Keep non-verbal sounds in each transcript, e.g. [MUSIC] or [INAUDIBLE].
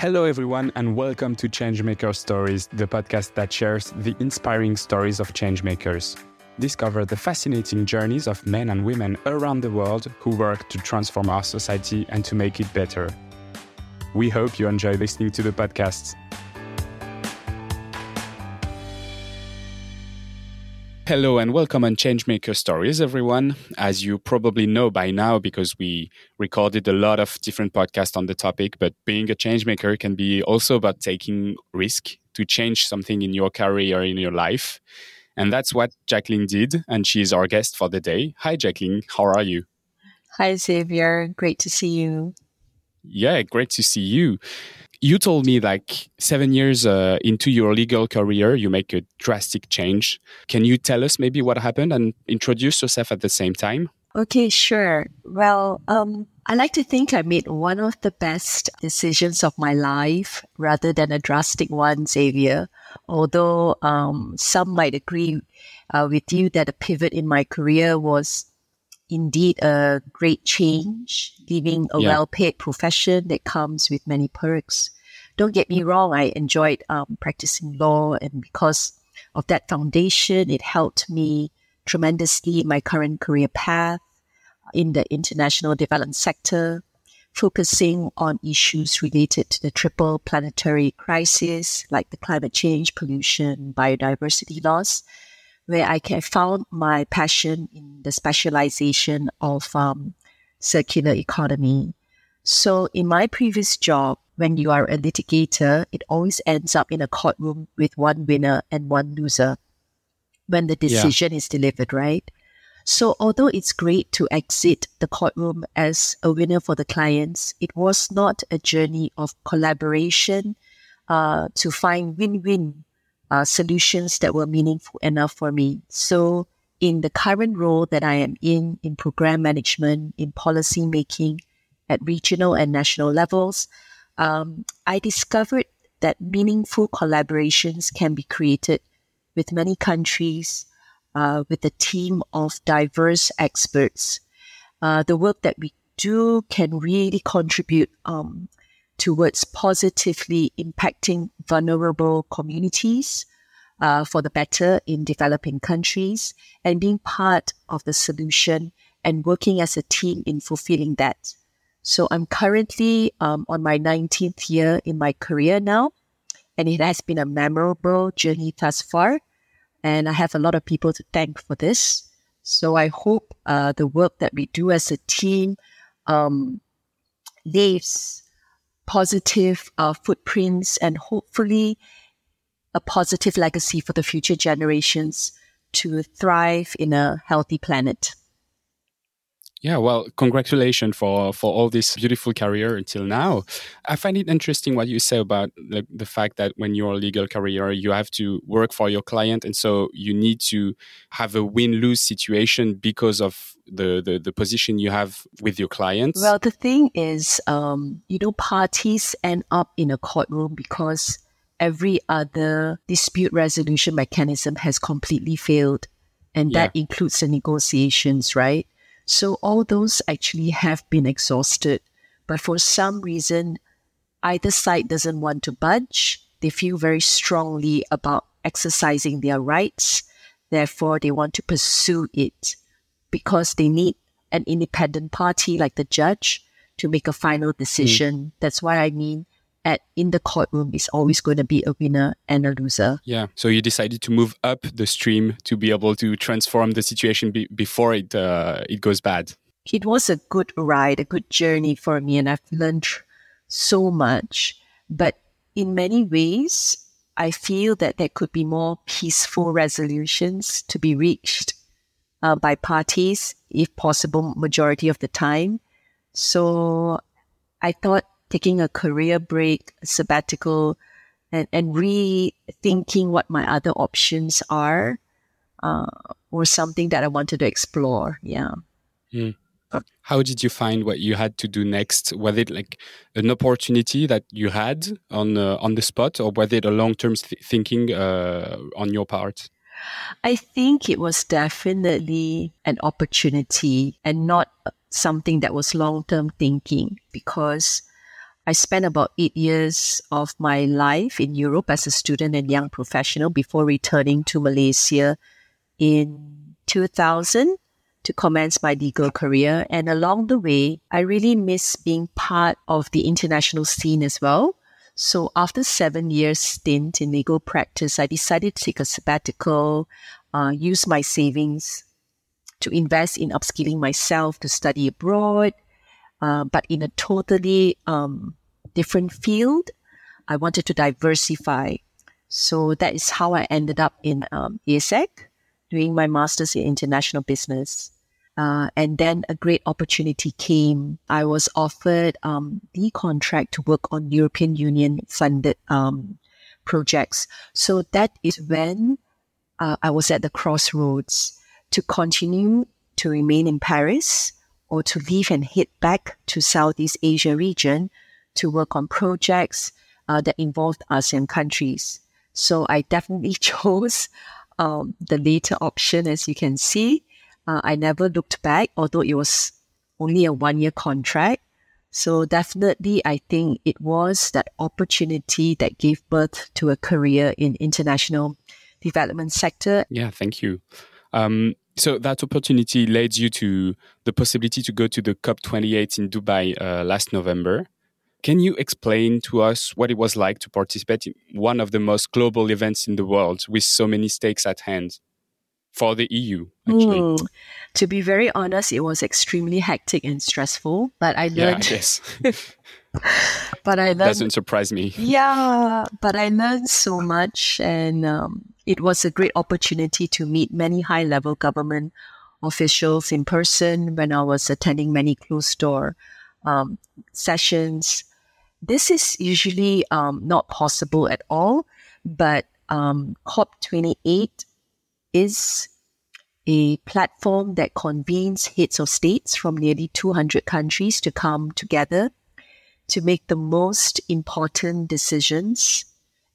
Hello, everyone, and welcome to Changemaker Stories, the podcast that shares the inspiring stories of changemakers. Discover the fascinating journeys of men and women around the world who work to transform our society and to make it better. We hope you enjoy listening to the podcast. Hello and welcome on Changemaker Stories, everyone. As you probably know by now, because we recorded a lot of different podcasts on the topic, but being a changemaker can be also about taking risk to change something in your career, in your life. And that's what Jacqueline did, and she's our guest for the day. Hi, Jacqueline. How are you? Hi, Xavier. Great to see you. Yeah, great to see you you told me like seven years uh, into your legal career, you make a drastic change. Can you tell us maybe what happened and introduce yourself at the same time? Okay, sure. Well, um, I like to think I made one of the best decisions of my life rather than a drastic one, Xavier. Although um, some might agree uh, with you that a pivot in my career was indeed a great change, leaving a yeah. well paid profession that comes with many perks. Don't get me wrong, I enjoyed um, practicing law, and because of that foundation, it helped me tremendously in my current career path in the international development sector, focusing on issues related to the triple planetary crisis like the climate change, pollution, biodiversity loss, where I can found my passion in the specialization of um, circular economy. So in my previous job, when you are a litigator, it always ends up in a courtroom with one winner and one loser when the decision yeah. is delivered, right? So although it's great to exit the courtroom as a winner for the clients, it was not a journey of collaboration uh, to find win-win uh, solutions that were meaningful enough for me. So in the current role that I am in, in program management, in policy making at regional and national levels, um, I discovered that meaningful collaborations can be created with many countries, uh, with a team of diverse experts. Uh, the work that we do can really contribute um, towards positively impacting vulnerable communities uh, for the better in developing countries and being part of the solution and working as a team in fulfilling that. So I'm currently um, on my 19th year in my career now, and it has been a memorable journey thus far. And I have a lot of people to thank for this. So I hope uh, the work that we do as a team um, leaves positive uh, footprints and hopefully a positive legacy for the future generations to thrive in a healthy planet. Yeah, well, congratulations for for all this beautiful career until now. I find it interesting what you say about the, the fact that when you're a legal career, you have to work for your client, and so you need to have a win lose situation because of the, the the position you have with your clients. Well, the thing is, um, you know, parties end up in a courtroom because every other dispute resolution mechanism has completely failed, and that includes the negotiations, right? So all those actually have been exhausted. But for some reason, either side doesn't want to budge. They feel very strongly about exercising their rights. Therefore, they want to pursue it because they need an independent party like the judge to make a final decision. Mm. That's why I mean at in the courtroom is always going to be a winner and a loser. Yeah. So you decided to move up the stream to be able to transform the situation be- before it uh, it goes bad. It was a good ride, a good journey for me, and I've learned so much. But in many ways, I feel that there could be more peaceful resolutions to be reached uh, by parties, if possible, majority of the time. So I thought taking a career break, a sabbatical, and, and rethinking what my other options are, uh, or something that I wanted to explore. Yeah. Mm. How did you find what you had to do next? Was it like an opportunity that you had on uh, on the spot, or was it a long term th- thinking uh, on your part? I think it was definitely an opportunity and not something that was long term thinking because I spent about eight years of my life in Europe as a student and young professional before returning to Malaysia in 2000 to commence my legal career. And along the way, I really miss being part of the international scene as well. So after seven years stint in legal practice, I decided to take a sabbatical, uh, use my savings to invest in upskilling myself to study abroad, uh, but in a totally um, different field. I wanted to diversify. So that is how I ended up in um, IESEG doing my master's in international business. Uh, and then a great opportunity came. I was offered um, the contract to work on European Union funded um, projects. So that is when uh, I was at the crossroads to continue to remain in Paris or to leave and head back to Southeast Asia region to work on projects uh, that involved ASEAN countries. So I definitely [LAUGHS] chose um, the later option, as you can see. Uh, I never looked back, although it was only a one year contract. So definitely, I think it was that opportunity that gave birth to a career in international development sector. Yeah, thank you. Um, so that opportunity led you to the possibility to go to the COP28 in Dubai uh, last November. Can you explain to us what it was like to participate in one of the most global events in the world with so many stakes at hand? for the EU, actually? Mm, to be very honest, it was extremely hectic and stressful, but I learned. Yeah, yes. [LAUGHS] but I learned. Doesn't surprise me. Yeah, but I learned so much, and um, it was a great opportunity to meet many high level government officials in person when I was attending many closed door um, sessions. This is usually um, not possible at all, but um, COP28 is a platform that convenes heads of states from nearly 200 countries to come together to make the most important decisions.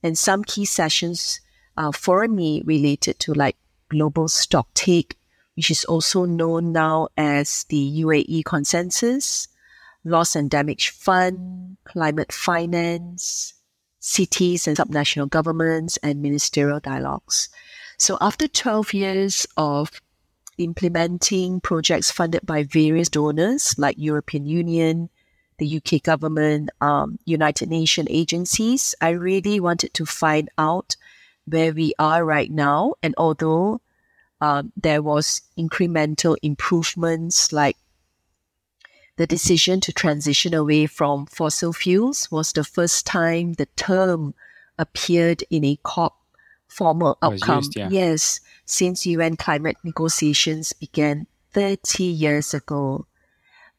And some key sessions are for me related to like global stock take, which is also known now as the UAE consensus, loss and damage fund, climate finance, cities and subnational governments, and ministerial dialogues. So after 12 years of implementing projects funded by various donors like European Union, the UK government, um, United Nations agencies, I really wanted to find out where we are right now. And although um, there was incremental improvements like the decision to transition away from fossil fuels was the first time the term appeared in a COP formal outcome. Used, yeah. Yes, since UN climate negotiations began 30 years ago.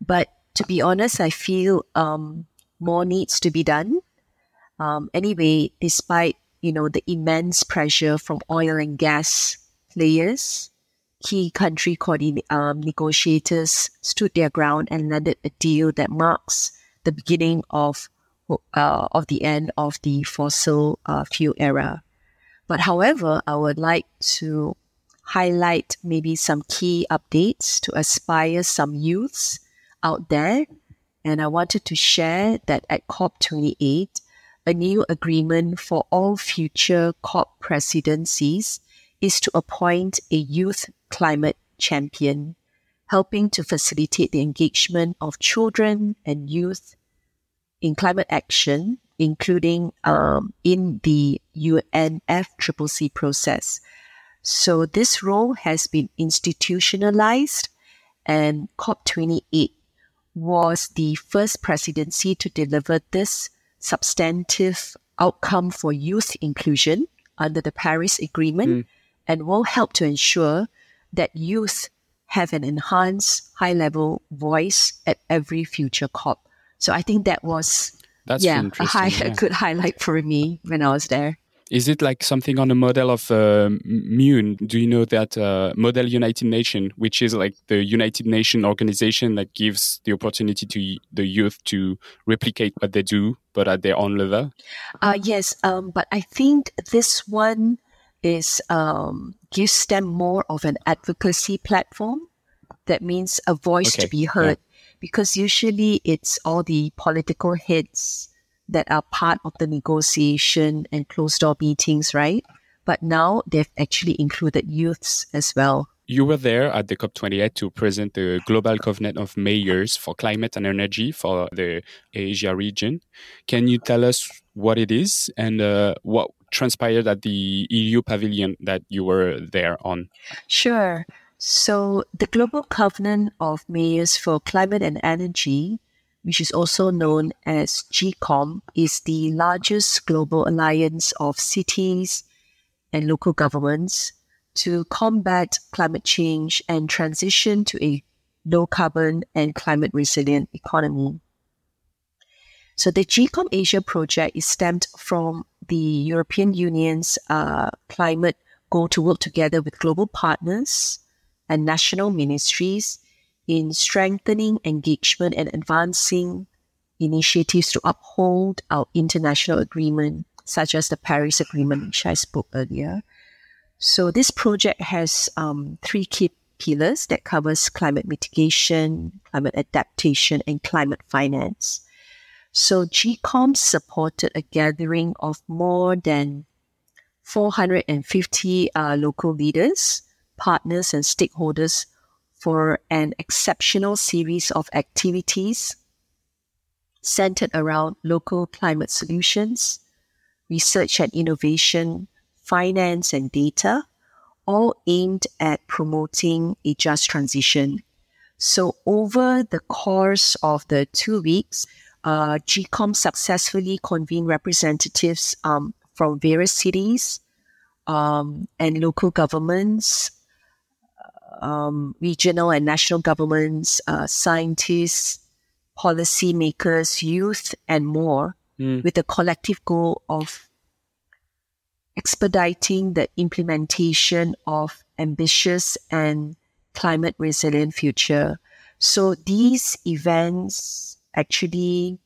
But to be honest, I feel um, more needs to be done. Um, anyway, despite you know the immense pressure from oil and gas players, key country um, negotiators stood their ground and landed a deal that marks the beginning of uh, of the end of the fossil uh, fuel era. But however, I would like to highlight maybe some key updates to aspire some youths out there. And I wanted to share that at COP28, a new agreement for all future COP presidencies is to appoint a youth climate champion, helping to facilitate the engagement of children and youth in climate action including um, in the UNFCCC process. So this role has been institutionalized, and COP28 was the first presidency to deliver this substantive outcome for youth inclusion under the Paris Agreement mm. and will help to ensure that youth have an enhanced high level voice at every future COP. So I think that was that's yeah, a, high, yeah. a good highlight for me when I was there. Is it like something on a model of uh, MUN? Do you know that uh, Model United Nation, which is like the United Nation organization that gives the opportunity to the youth to replicate what they do, but at their own level? Uh, yes, um, but I think this one is um, gives them more of an advocacy platform. That means a voice okay. to be heard. Yeah because usually it's all the political heads that are part of the negotiation and closed door meetings, right? But now they've actually included youths as well. You were there at the COP28 to present the Global Covenant of Mayors for Climate and Energy for the Asia region. Can you tell us what it is and uh, what transpired at the EU pavilion that you were there on? Sure. So, the Global Covenant of Mayors for Climate and Energy, which is also known as GCOM, is the largest global alliance of cities and local governments to combat climate change and transition to a low carbon and climate resilient economy. So the GCOM Asia project is stemmed from the European Union's uh, climate goal to work together with global partners and national ministries in strengthening engagement and advancing initiatives to uphold our international agreement, such as the Paris Agreement, which I spoke earlier. So this project has um, three key pillars that covers climate mitigation, climate adaptation, and climate finance. So GCOM supported a gathering of more than 450 uh, local leaders, partners, and stakeholders for an exceptional series of activities centered around local climate solutions, research and innovation, finance and data, all aimed at promoting a just transition. So over the course of the two weeks, uh, GCOM successfully convened representatives um, from various cities um, and local governments, um, regional and national governments, uh, scientists, policymakers, youth, and more, mm. with the collective goal of expediting the implementation of ambitious and climate resilient future. So these events actually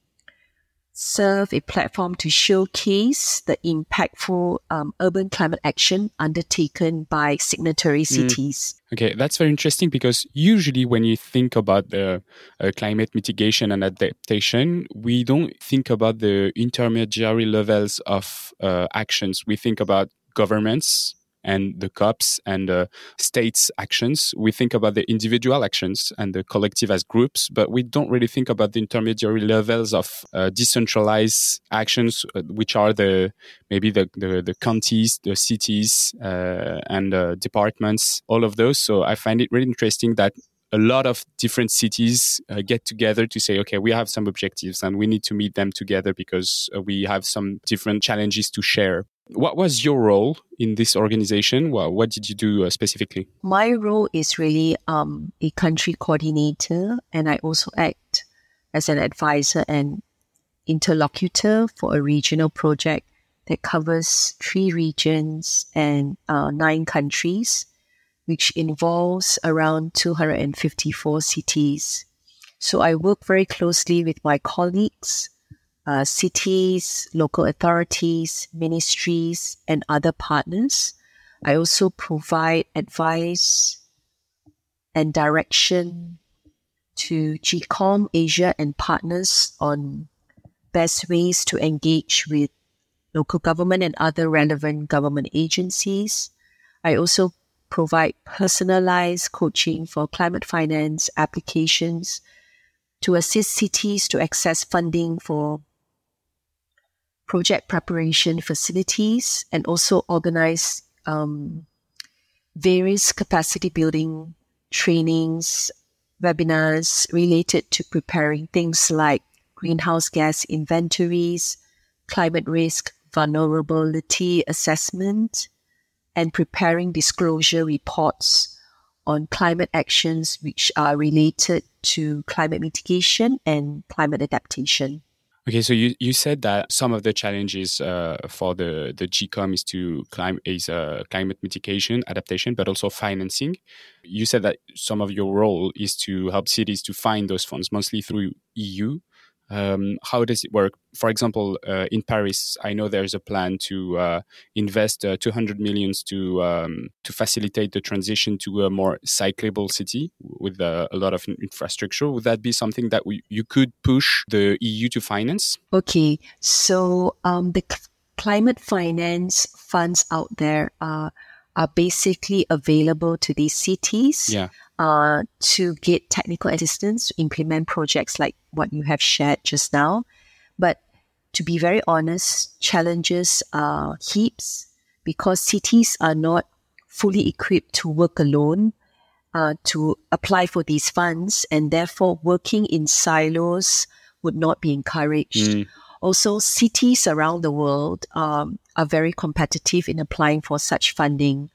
serve a platform to showcase the impactful um, urban climate action undertaken by signatory mm. cities. Mm. Okay, that's very interesting because usually when you think about the uh, climate mitigation and adaptation, we don't think about the intermediary levels of uh, actions. We think about governments and the COPs and the states' actions. We think about the individual actions and the collective as groups, but we don't really think about the intermediary levels of uh, decentralized actions, uh, which are the maybe the, the, the counties, the cities, uh, and departments, all of those. So I find it really interesting that a lot of different cities uh, get together to say, okay, we have some objectives and we need to meet them together because uh, we have some different challenges to share. What was your role in this organization? Well, what did you do uh, specifically? My role is really um, a country coordinator, and I also act as an advisor and interlocutor for a regional project that covers three regions and uh, nine countries, which involves around 254 cities. So I work very closely with my colleagues uh, cities, local authorities, ministries, and other partners. I also provide advice and direction to GCOM Asia and partners on best ways to engage with local government and other relevant government agencies. I also provide personalized coaching for climate finance applications to assist cities to access funding for project preparation facilities and also organize um, various capacity building trainings, webinars related to preparing things like greenhouse gas inventories, climate risk vulnerability assessment, and preparing disclosure reports on climate actions which are related to climate mitigation and climate adaptation. Okay, so you, you said that some of the challenges uh, for the, the GCOM is to climb is uh, climate mitigation, adaptation, but also financing. You said that some of your role is to help cities to find those funds, mostly through EU. Um, how does it work? For example, uh, in Paris, I know there's a plan to uh, invest uh, 200 millions to um, to facilitate the transition to a more cyclable city with uh, a lot of infrastructure. Would that be something that we, you could push the EU to finance? Okay, so um, the climate finance funds out there are are basically available to these cities yeah. Uh, to get technical assistance to implement projects like what you have shared just now. But to be very honest, challenges are heaps because cities are not fully equipped to work alone uh, to apply for these funds, and therefore working in silos would not be encouraged. Mm. Also, cities around the world um, are very competitive in applying for such funding.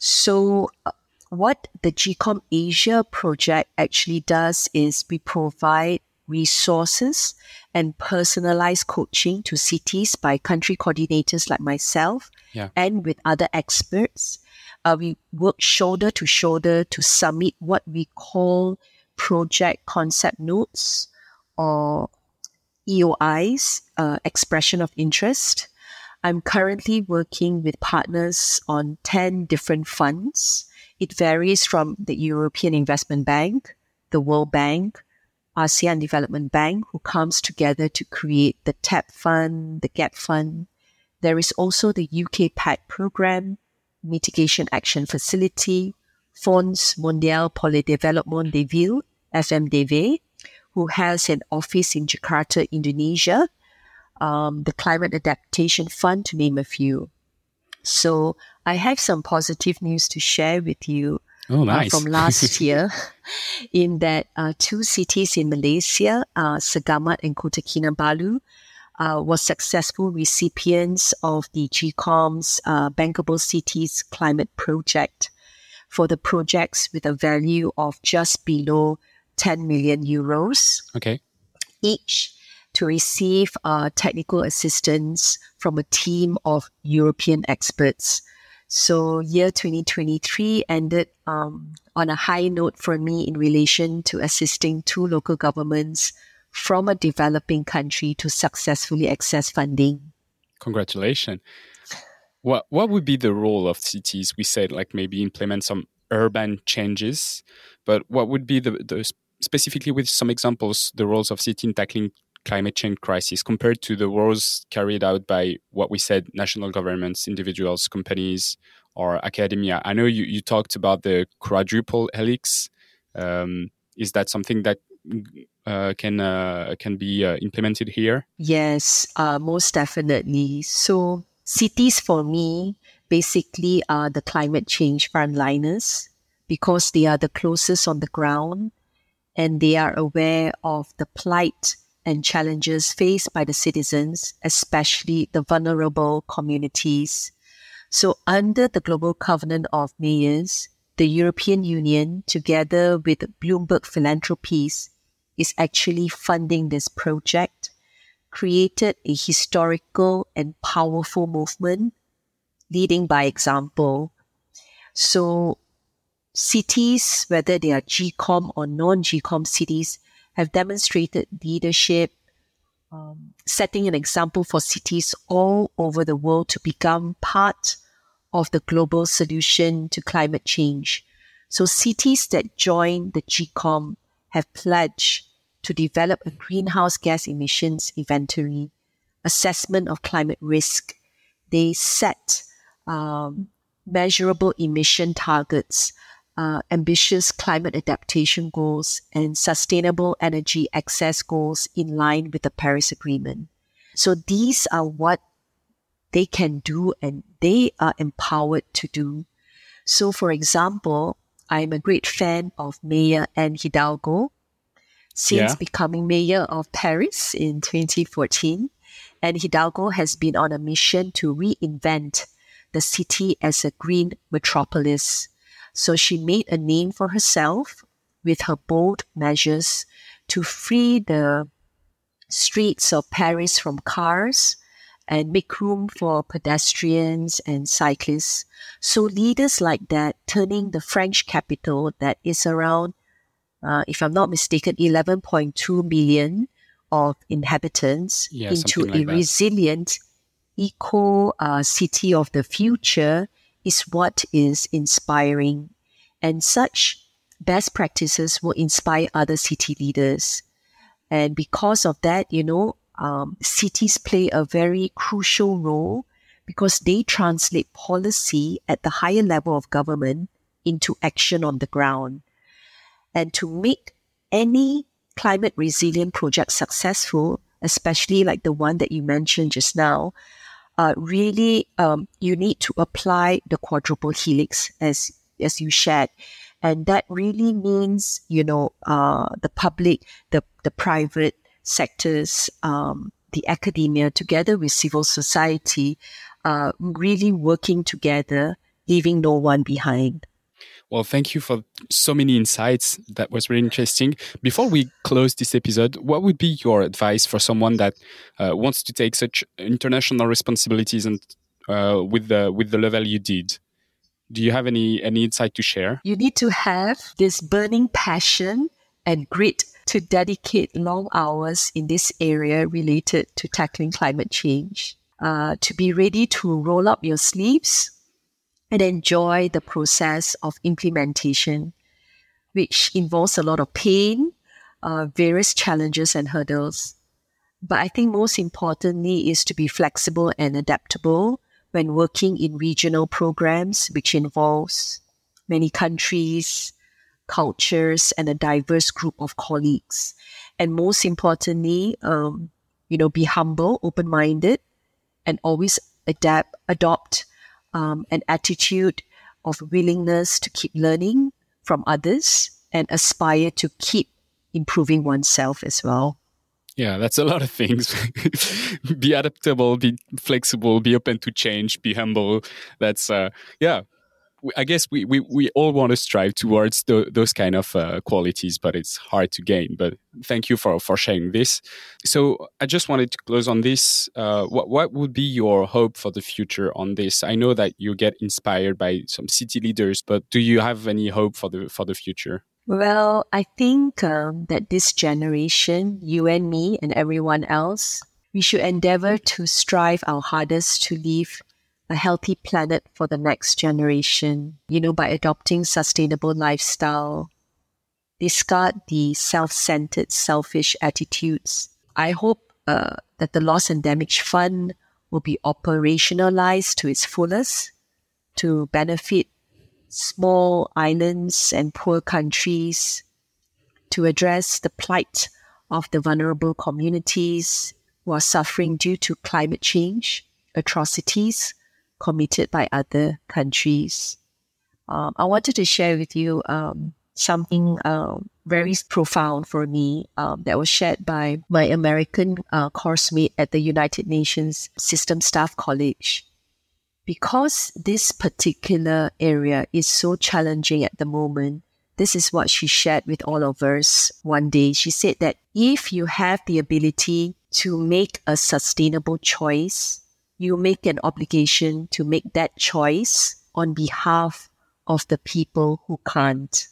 So, uh, what the GCOM Asia project actually does is we provide resources and personalized coaching to cities by country coordinators like myself yeah. and with other experts. Uh, we work shoulder to shoulder to submit what we call project concept notes or EOIs, uh, expression of interest. I'm currently working with partners on 10 different funds. It varies from the European Investment Bank, the World Bank, Asian Development Bank, who comes together to create the TAP Fund, the GAP Fund. There is also the UK PAC program, Mitigation Action Facility, Fonds Mondial pour le Développement des Villes, FMDV, who has an office in Jakarta, Indonesia, um, the Climate Adaptation Fund, to name a few. So I have some positive news to share with you oh, uh, nice. uh, from last [LAUGHS] year in that uh, two cities in Malaysia, uh, Segamat and Kota Kinabalu, uh, was successful recipients of the GCOM's uh, Bankable Cities Climate Project for the projects with a value of just below 10 million euros. Okay. Each to receive uh, technical assistance from a team of European experts. So year 2023 ended um, on a high note for me in relation to assisting two local governments from a developing country to successfully access funding. Congratulations. What what would be the role of cities? We said like maybe implement some urban changes, but what would be the, the specifically with some examples, the roles of city in tackling climate change crisis compared to the wars carried out by what we said national governments, individuals, companies, or academia. I know you, you talked about the quadruple helix. Um, is that something that uh, can uh, can be uh, implemented here? Yes, uh, most definitely. So cities for me basically are the climate change frontliners because they are the closest on the ground and they are aware of the plight and challenges faced by the citizens, especially the vulnerable communities. So under the Global Covenant of Mayors, the European Union, together with Bloomberg Philanthropies, is actually funding this project, created a historical and powerful movement, leading by example. So cities, whether they are GCOM or non-GCOM cities, have demonstrated leadership, um, setting an example for cities all over the world to become part of the global solution to climate change. So cities that join the GCOM have pledged to develop a greenhouse gas emissions inventory, assessment of climate risk. They set um, measurable emission targets uh, ambitious climate adaptation goals and sustainable energy access goals in line with the Paris Agreement. So these are what they can do and they are empowered to do. So for example, I'm a great fan of Mayor Anne Hidalgo. Since yeah. becoming mayor of Paris in 2014, Anne Hidalgo has been on a mission to reinvent the city as a green metropolis so she made a name for herself with her bold measures to free the streets of Paris from cars and make room for pedestrians and cyclists. So leaders like that turning the French capital that is around, uh, if I'm not mistaken, 11.2 million of inhabitants Yeah, into like a that. resilient eco uh, city of the future is what is inspiring. And such best practices will inspire other city leaders. And because of that, you know, um, cities play a very crucial role because they translate policy at the higher level of government into action on the ground. And to make any climate resilient project successful, especially like the one that you mentioned just now, uh, really um, you need to apply the quadruple helix as as you shared, and that really means you know uh, the public, the the private sectors, um, the academia, together with civil society, uh, really working together, leaving no one behind. Well, thank you for so many insights. That was really interesting. Before we close this episode, what would be your advice for someone that uh, wants to take such international responsibilities and uh, with the with the level you did? Do you have any any insight to share? You need to have this burning passion and grit to dedicate long hours in this area related to tackling climate change. Uh, to be ready to roll up your sleeves and enjoy the process of implementation, which involves a lot of pain, uh, various challenges and hurdles. But I think most importantly is to be flexible and adaptable when working in regional programs, which involves many countries, cultures, and a diverse group of colleagues. And most importantly, um, you know, be humble, open-minded, and always adapt, adopt um, an attitude of willingness to keep learning from others and aspire to keep improving oneself as well. Yeah, that's a lot of things. [LAUGHS] be adaptable, be flexible, be open to change, be humble. That's uh, yeah. I guess we, we, we all want to strive towards those kind of uh, qualities, but it's hard to gain. But thank you for, for sharing this. So I just wanted to close on this. Uh, what, what would be your hope for the future on this? I know that you get inspired by some city leaders, but do you have any hope for the for the future? Well, I think um, that this generation, you and me and everyone else, we should endeavor to strive our hardest to leave a healthy planet for the next generation, you know, by adopting sustainable lifestyle, discard the self-centered, selfish attitudes. I hope uh, that the Loss and Damage Fund will be operationalized to its fullest to benefit small islands and poor countries, to address the plight of the vulnerable communities who are suffering due to climate change, atrocities, committed by other countries. Um, I wanted to share with you um, something uh, very profound for me um, that was shared by my American uh, course mate at the United Nations System Staff College. Because this particular area is so challenging at the moment, this is what she shared with all of us one day. She said that if you have the ability to make a sustainable choice, you make an obligation to make that choice on behalf of the people who can't.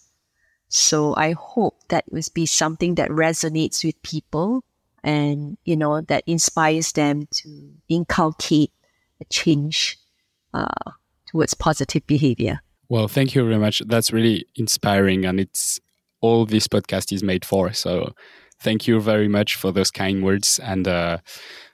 So I hope that will be something that resonates with people and, you know, that inspires them to inculcate a change uh, towards positive behavior. Well, thank you very much. That's really inspiring, and it's all this podcast is made for. So, thank you very much for those kind words. And uh,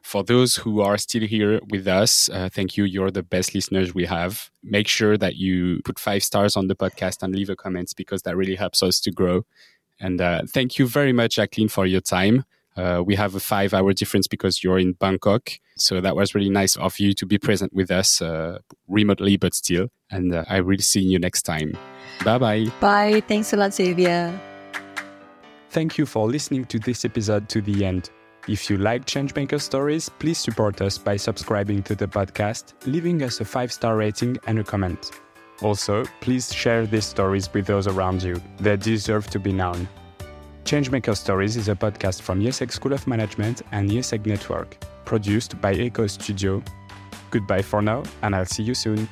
for those who are still here with us, uh, thank you. You're the best listeners we have. Make sure that you put five stars on the podcast and leave a comment because that really helps us to grow. And uh, thank you very much, Jacqueline, for your time. Uh, we have a five hour difference because you're in Bangkok. So that was really nice of you to be present with us uh, remotely, but still. And uh, I will see you next time. Bye bye. Bye. Thanks a lot, Xavier. Thank you for listening to this episode to the end. If you like Changemaker stories, please support us by subscribing to the podcast, leaving us a five star rating and a comment. Also, please share these stories with those around you. They deserve to be known. Changemaker Stories is a podcast from IESEG School of Management and IESEG Network, produced by Echo Studio. Goodbye for now, and I'll see you soon.